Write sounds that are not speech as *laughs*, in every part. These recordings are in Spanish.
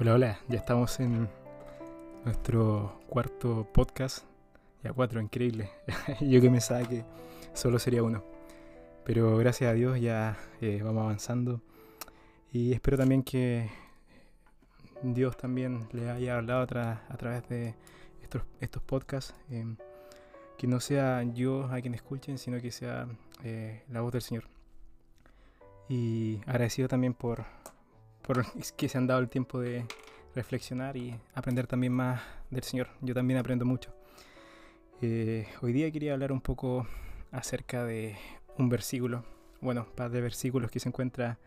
Hola, hola, ya estamos en nuestro cuarto podcast. Ya cuatro, increíble. *laughs* Yo que pensaba que solo sería uno. Pero gracias a Dios ya eh, vamos avanzando. Y espero también que Dios también le haya hablado a, través de estos, estos podcasts. Em, que no sea yo a quien escuchen, sino que sea eh, la voz del Señor. Y agradecido también por, por *laughs* que se han dado el tiempo de reflexionar y aprender también más del Señor. Yo también aprendo mucho. Eh, hoy día quería hablar un poco acerca de un versículo, bueno, par de versículos que se encuentra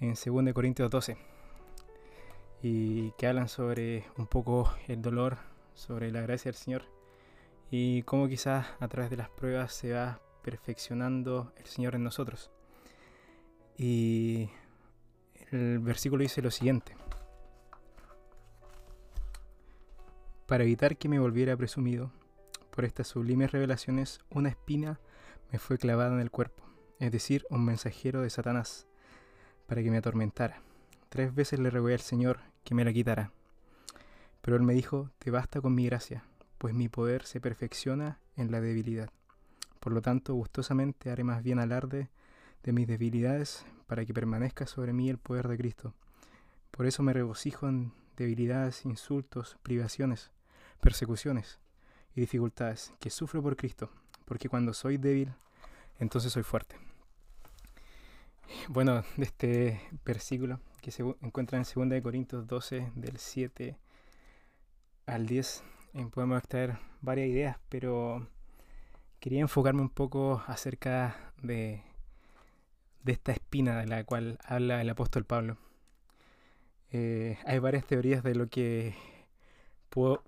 en 2 Corintios 12 y que hablan sobre un poco el dolor, sobre la gracia del Señor y cómo quizás a través de las pruebas se va perfeccionando el Señor en nosotros. Y el versículo dice lo siguiente. Para evitar que me volviera presumido, por estas sublimes revelaciones, una espina me fue clavada en el cuerpo, es decir, un mensajero de Satanás, para que me atormentara. Tres veces le rogué al Señor que me la quitara. Pero él me dijo, te basta con mi gracia, pues mi poder se perfecciona en la debilidad. Por lo tanto, gustosamente haré más bien alarde de mis debilidades para que permanezca sobre mí el poder de Cristo. Por eso me regocijo en debilidades, insultos, privaciones, persecuciones y dificultades que sufro por Cristo, porque cuando soy débil, entonces soy fuerte. Bueno, de este versículo que se encuentra en 2 Corintios 12, del 7 al 10, eh, podemos extraer varias ideas, pero quería enfocarme un poco acerca de de esta espina de la cual habla el apóstol Pablo. Eh, hay varias teorías de lo que puedo,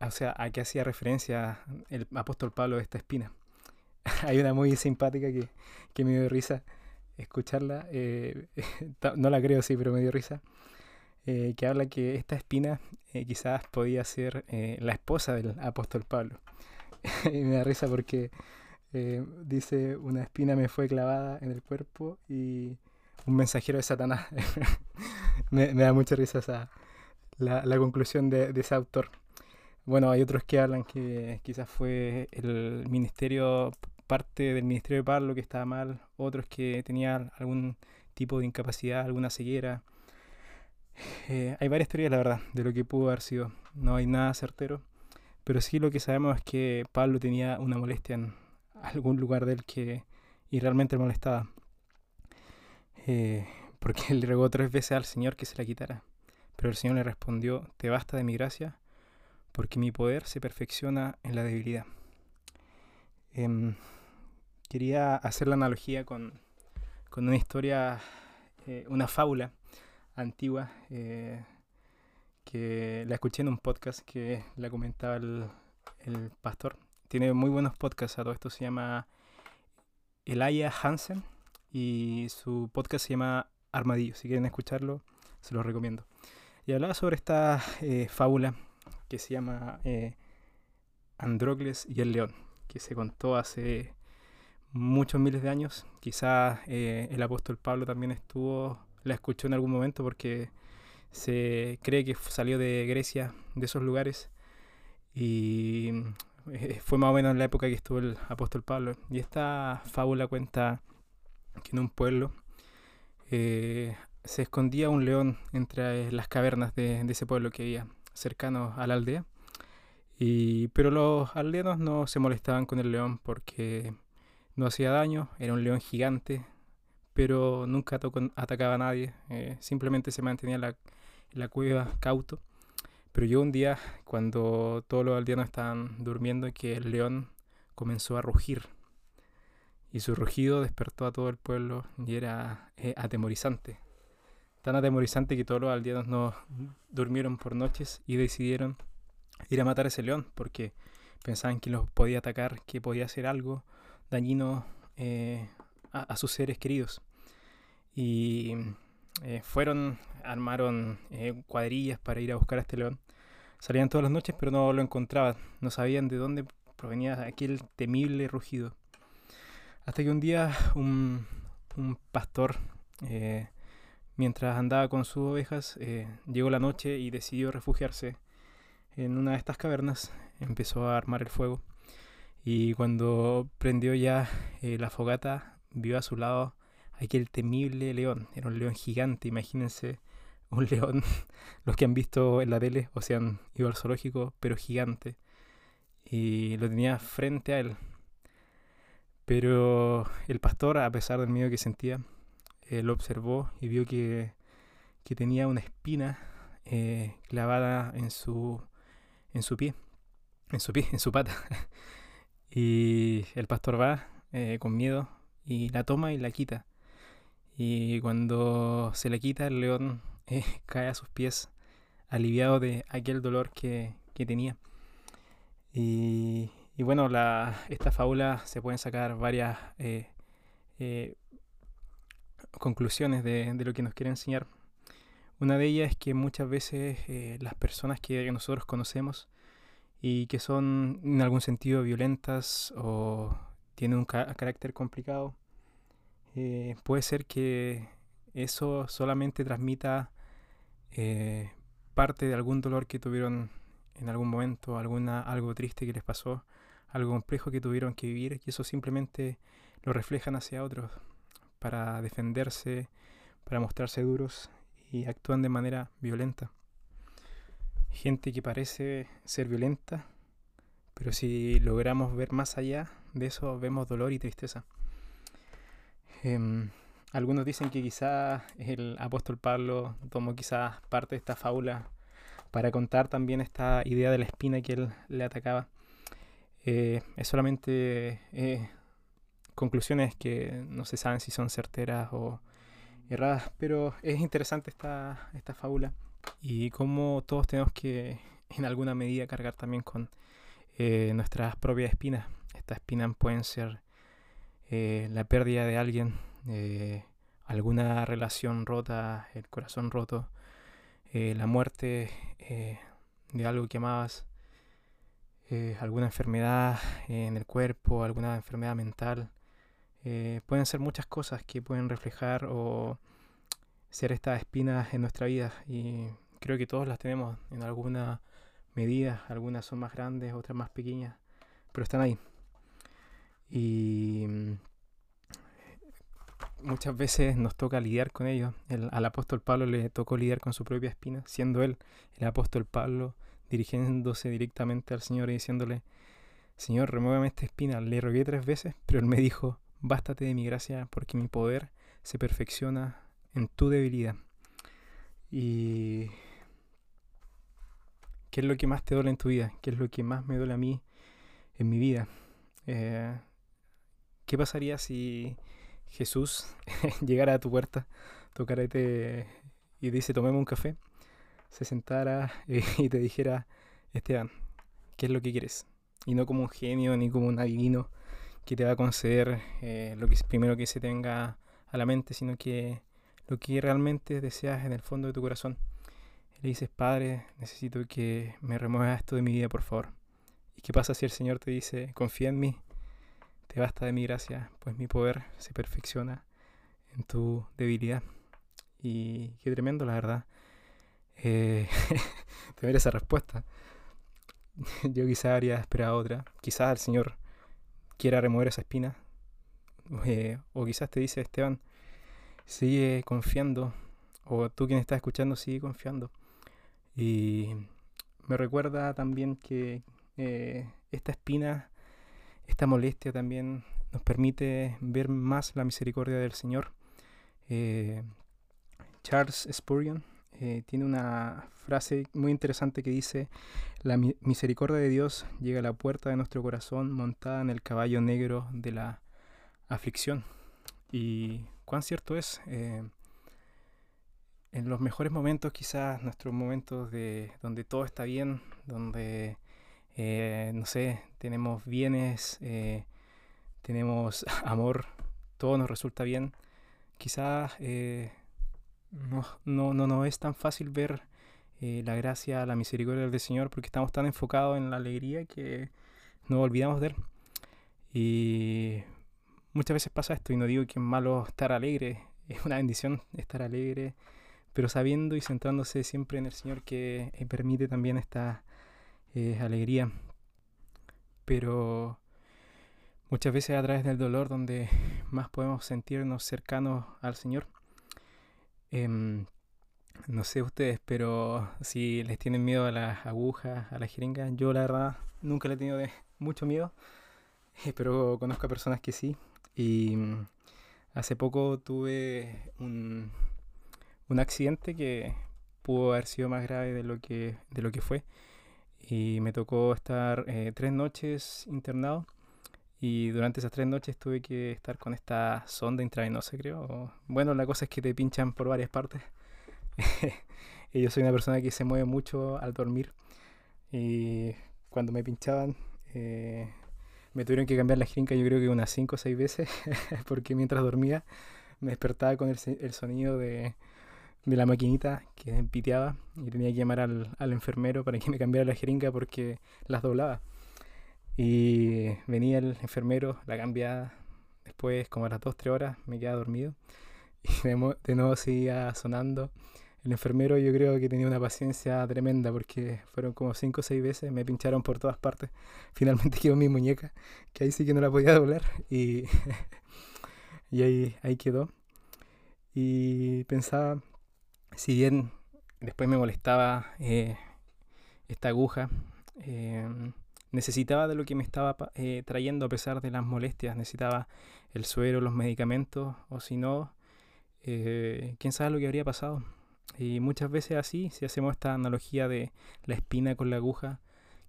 o sea, a qué hacía referencia el apóstol Pablo de esta espina. *laughs* hay una muy simpática que, me dio risa escucharla, eh, *laughs* no la creo sí, pero me dio risa, eh, que habla que esta espina quizás podía ser la esposa del apóstol Pablo. *laughs* y me da risa porque eh, dice, una espina me fue clavada en el cuerpo y un mensajero de Satanás. *laughs* me, da mucha risa esa, la, conclusión de, ese autor. Bueno, hay otros que hablan que quizás fue el ministerio, parte del ministerio de Pablo que estaba mal, otros que tenía algún tipo de incapacidad, alguna ceguera. Eh, hay varias teorías, la verdad, de lo que pudo haber sido. No hay nada certero, pero sí lo que sabemos es que Pablo tenía una molestia en, algún lugar del que y realmente le molestaba. Eh, porque él *laughs* le rogó tres veces al Señor que se la quitara. Pero el Señor le respondió, te basta de mi gracia, porque mi poder se perfecciona en la debilidad. Em, quería hacer la analogía con, con una historia, eh, una fábula antigua, eh, que la escuché en un podcast que la comentaba el pastor tiene muy buenos podcasts. A todo esto se llama Elia Hansen y su podcast se llama Armadillo. Si quieren escucharlo, se los recomiendo. Y hablaba sobre esta eh, fábula que se llama eh, Andrócles y el león, que se contó hace muchos miles de años. Quizás eh, el apóstol Pablo también estuvo, la escuchó en algún momento porque se cree que salió de Grecia, de esos lugares. Y eh, fue más o menos en la época que estuvo el apóstol Pablo. Y esta fábula cuenta que en un pueblo eh, se escondía un león entre las cavernas de, ese pueblo que había cercano a la aldea. Y, pero los aldeanos no se molestaban con el león porque no hacía daño, era un león gigante, pero nunca atacaba a nadie, eh, simplemente se mantenía en la cueva cauto. Pero yo un día, cuando todos los aldeanos estaban durmiendo, que el león comenzó a rugir. Y su rugido despertó a todo el pueblo y era eh, atemorizante. Tan atemorizante que todos los aldeanos no durmieron por noches y decidieron ir a matar a ese león porque pensaban que los podía atacar, que podía hacer algo dañino eh, a, sus seres queridos. Y eh, fueron, armaron eh, cuadrillas para ir a buscar a este león. Salían todas las noches, pero no lo encontraban. No sabían de dónde provenía aquel temible rugido. Hasta que un día un, pastor, eh, mientras andaba con sus ovejas, llegó la noche y decidió refugiarse en una de estas cavernas. Empezó a armar el fuego y cuando prendió ya la fogata, vio a su lado aquel temible león. Era un león gigante, imagínense *laughs* un león, los que han visto en la tele o se han ido al zoológico, pero gigante. Y lo tenía frente a él. Pero el pastor, a pesar del miedo que sentía, lo observó y vio que, que tenía una espina eh, clavada en su, en su pie, en su pie, en su pata. *laughs* y el pastor va eh, con miedo y la toma y la quita. Y cuando se la quita, el león *laughs* cae a sus pies, aliviado de aquel dolor que, tenía. Y, bueno, la, esta fábula se pueden sacar varias eh, eh, conclusiones de, lo que nos quiere enseñar. Una de ellas es que muchas veces eh, las personas que nosotros conocemos y que son en algún sentido violentas o tienen un carácter complicado, puede ser que eso solamente transmita eh, parte de algún dolor que tuvieron en algún momento, alguna, algo triste que les pasó, algo complejo que tuvieron que vivir, y eso simplemente lo reflejan hacia otros para defenderse, para mostrarse duros y actúan de manera violenta. Gente que parece ser violenta, pero si logramos ver más allá de eso, vemos dolor y tristeza. Em, algunos dicen que quizás el apóstol Pablo tomó quizás parte de esta fábula para contar también esta idea de la espina que él le atacaba. Eh, es solamente eh, conclusiones que no se saben si son certeras o erradas, pero es interesante esta, esta fábula y cómo todos tenemos que en alguna medida cargar también con eh, nuestras propias espinas. Estas espinas pueden ser la pérdida de alguien, eh, alguna relación rota, el corazón roto, eh, la muerte eh, de algo que amabas, alguna enfermedad en el cuerpo, alguna enfermedad mental. pueden ser muchas cosas que pueden reflejar o ser estas espinas en nuestra vida y creo que todos las tenemos en alguna medida, algunas son más grandes, otras más pequeñas, pero están ahí. Y muchas veces nos toca lidiar con ellos. al apóstol Pablo le tocó lidiar con su propia espina, siendo él el apóstol Pablo dirigiéndose directamente al Señor y diciéndole, Señor, remuéveme esta espina. Le rogué tres veces, pero él me dijo, bástate de mi gracia porque mi poder se perfecciona en tu debilidad. Y ¿qué es lo que más te duele en tu vida? ¿Qué es lo que más me duele a mí en mi vida? Eh, ¿Qué pasaría si Jesús *laughs* llegara a tu puerta, tocara y te y dice, tomemos un café, se sentara *laughs* y te dijera, Esteban, ¿qué es lo que quieres? Y no como un genio ni como un adivino que te va a conceder eh, lo que primero que se tenga a la mente, sino que lo que realmente deseas en el fondo de tu corazón. le dices, Padre, necesito que me remuevas esto de mi vida, por favor. ¿Y qué pasa si el Señor te dice, confía en mí? Te basta de mi gracia, pues mi poder se perfecciona en tu debilidad. Y qué tremendo, la verdad. Eh, *laughs* tener esa respuesta. *laughs* Yo quizá habría esperado otra. Quizás el Señor quiera remover esa espina. Eh, o quizás te dice, Esteban, sigue confiando. O tú quien estás escuchando, sigue confiando. Y me recuerda también que eh, esta espina esta molestia también nos permite ver más la misericordia del Señor. Eh, Charles Spurgeon eh, tiene una frase muy interesante que dice, la misericordia de Dios llega a la puerta de nuestro corazón montada en el caballo negro de la aflicción. Y cuán cierto es, eh, en los mejores momentos, quizás nuestros momentos de donde todo está bien, donde eh, no sé, tenemos bienes, eh, tenemos *laughs* amor, todo nos resulta bien. Quizás eh, no, no, no, es tan fácil ver la gracia, la misericordia del Señor porque estamos tan enfocados en la alegría que nos olvidamos de Él. Y muchas veces pasa esto y no digo que es malo estar alegre, *laughs* es una bendición estar alegre, pero sabiendo y centrándose siempre en el Señor que permite también esta eh, alegría. Pero muchas veces a través del dolor donde *laughs* más podemos sentirnos cercanos al Señor. Em, no sé ustedes, pero si les tienen miedo a las agujas, a las jeringas, yo la verdad nunca le he tenido *laughs* mucho miedo, *laughs* pero conozco a personas que sí. Y mm, hace poco tuve un, un accidente que pudo haber sido más grave de lo que, de lo que fue. Y me tocó estar eh, tres noches internado. Y durante esas tres noches tuve que estar con esta sonda intravenosa, creo. Bueno, la cosa es que te pinchan por varias partes. *laughs* y yo soy una persona que se mueve mucho al dormir. Y cuando me pinchaban, eh, me tuvieron que cambiar la jeringa yo creo que unas cinco o seis veces. *laughs* porque mientras dormía me despertaba con el sonido de, de la maquinita que piteaba y tenía que llamar al, al, enfermero para que me cambiara la jeringa porque las doblaba. Y venía el enfermero, la cambiaba, después como a las 2-3 horas me quedaba dormido *laughs* y de, nuevo seguía sonando. El enfermero yo creo que tenía una paciencia tremenda porque fueron como 5 o 6 veces, me pincharon por todas partes. *laughs* Finalmente quedó mi muñeca, que ahí sí que no la podía doblar y, *laughs* y ahí, ahí quedó. Y pensaba, si bien después me molestaba eh, esta aguja, eh, necesitaba de lo que me estaba eh, trayendo a pesar de las molestias, necesitaba el suero, los medicamentos, o si no, eh, quién sabe lo que habría pasado. Y muchas veces así, si hacemos esta analogía de la espina con la aguja,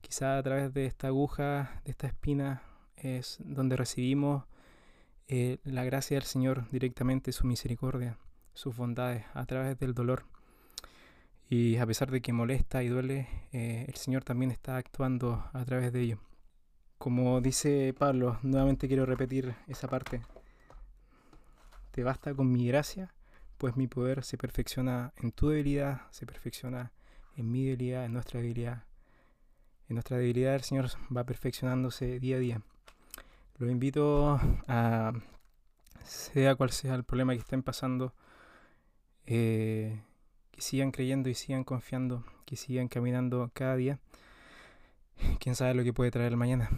quizá a través de esta aguja, de esta espina, es donde recibimos eh, la gracia del Señor directamente, su misericordia sus bondades a través del dolor. Y a pesar de que molesta y duele, eh, el Señor también está actuando a través de ello. Como dice Pablo, nuevamente quiero repetir esa parte. Te basta con mi gracia, pues mi poder se perfecciona en tu debilidad, se perfecciona en mi debilidad, en nuestra debilidad. En nuestra debilidad el Señor va perfeccionándose día a día. Los invito a, sea cual sea el problema que estén pasando, eh, que sigan creyendo y sigan confiando, que sigan caminando cada día. Quién sabe lo que puede traer el mañana.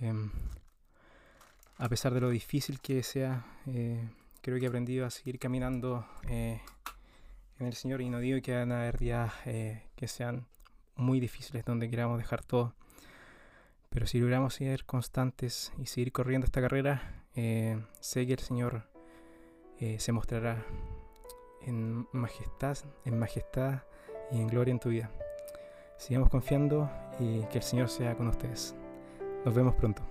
Em, a pesar de lo difícil que sea, eh, creo que he aprendido a seguir caminando eh, en el Señor y no digo que van a haber días que sean muy difíciles donde queramos dejar todo. Pero si logramos ser constantes y seguir corriendo esta carrera, sé que el Señor se mostrará en majestad, en majestad y en gloria en tu vida. Sigamos confiando y que el Señor sea con ustedes. Nos vemos pronto.